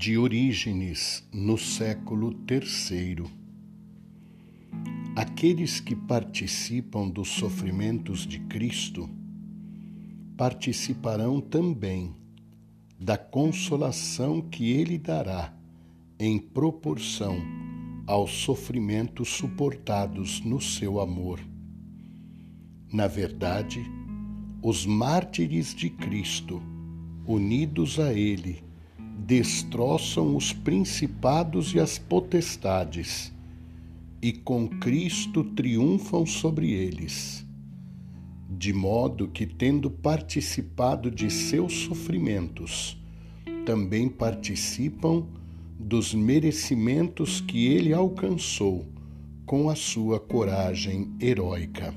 de Orígenes no século III. Aqueles que participam dos sofrimentos de Cristo participarão também da consolação que ele dará em proporção aos sofrimentos suportados no seu amor. Na verdade, os mártires de Cristo, unidos a ele, destroçam os principados e as potestades, e com Cristo triunfam sobre eles. De modo que, tendo participado de seus sofrimentos, também participam dos merecimentos que ele alcançou com a sua coragem heróica.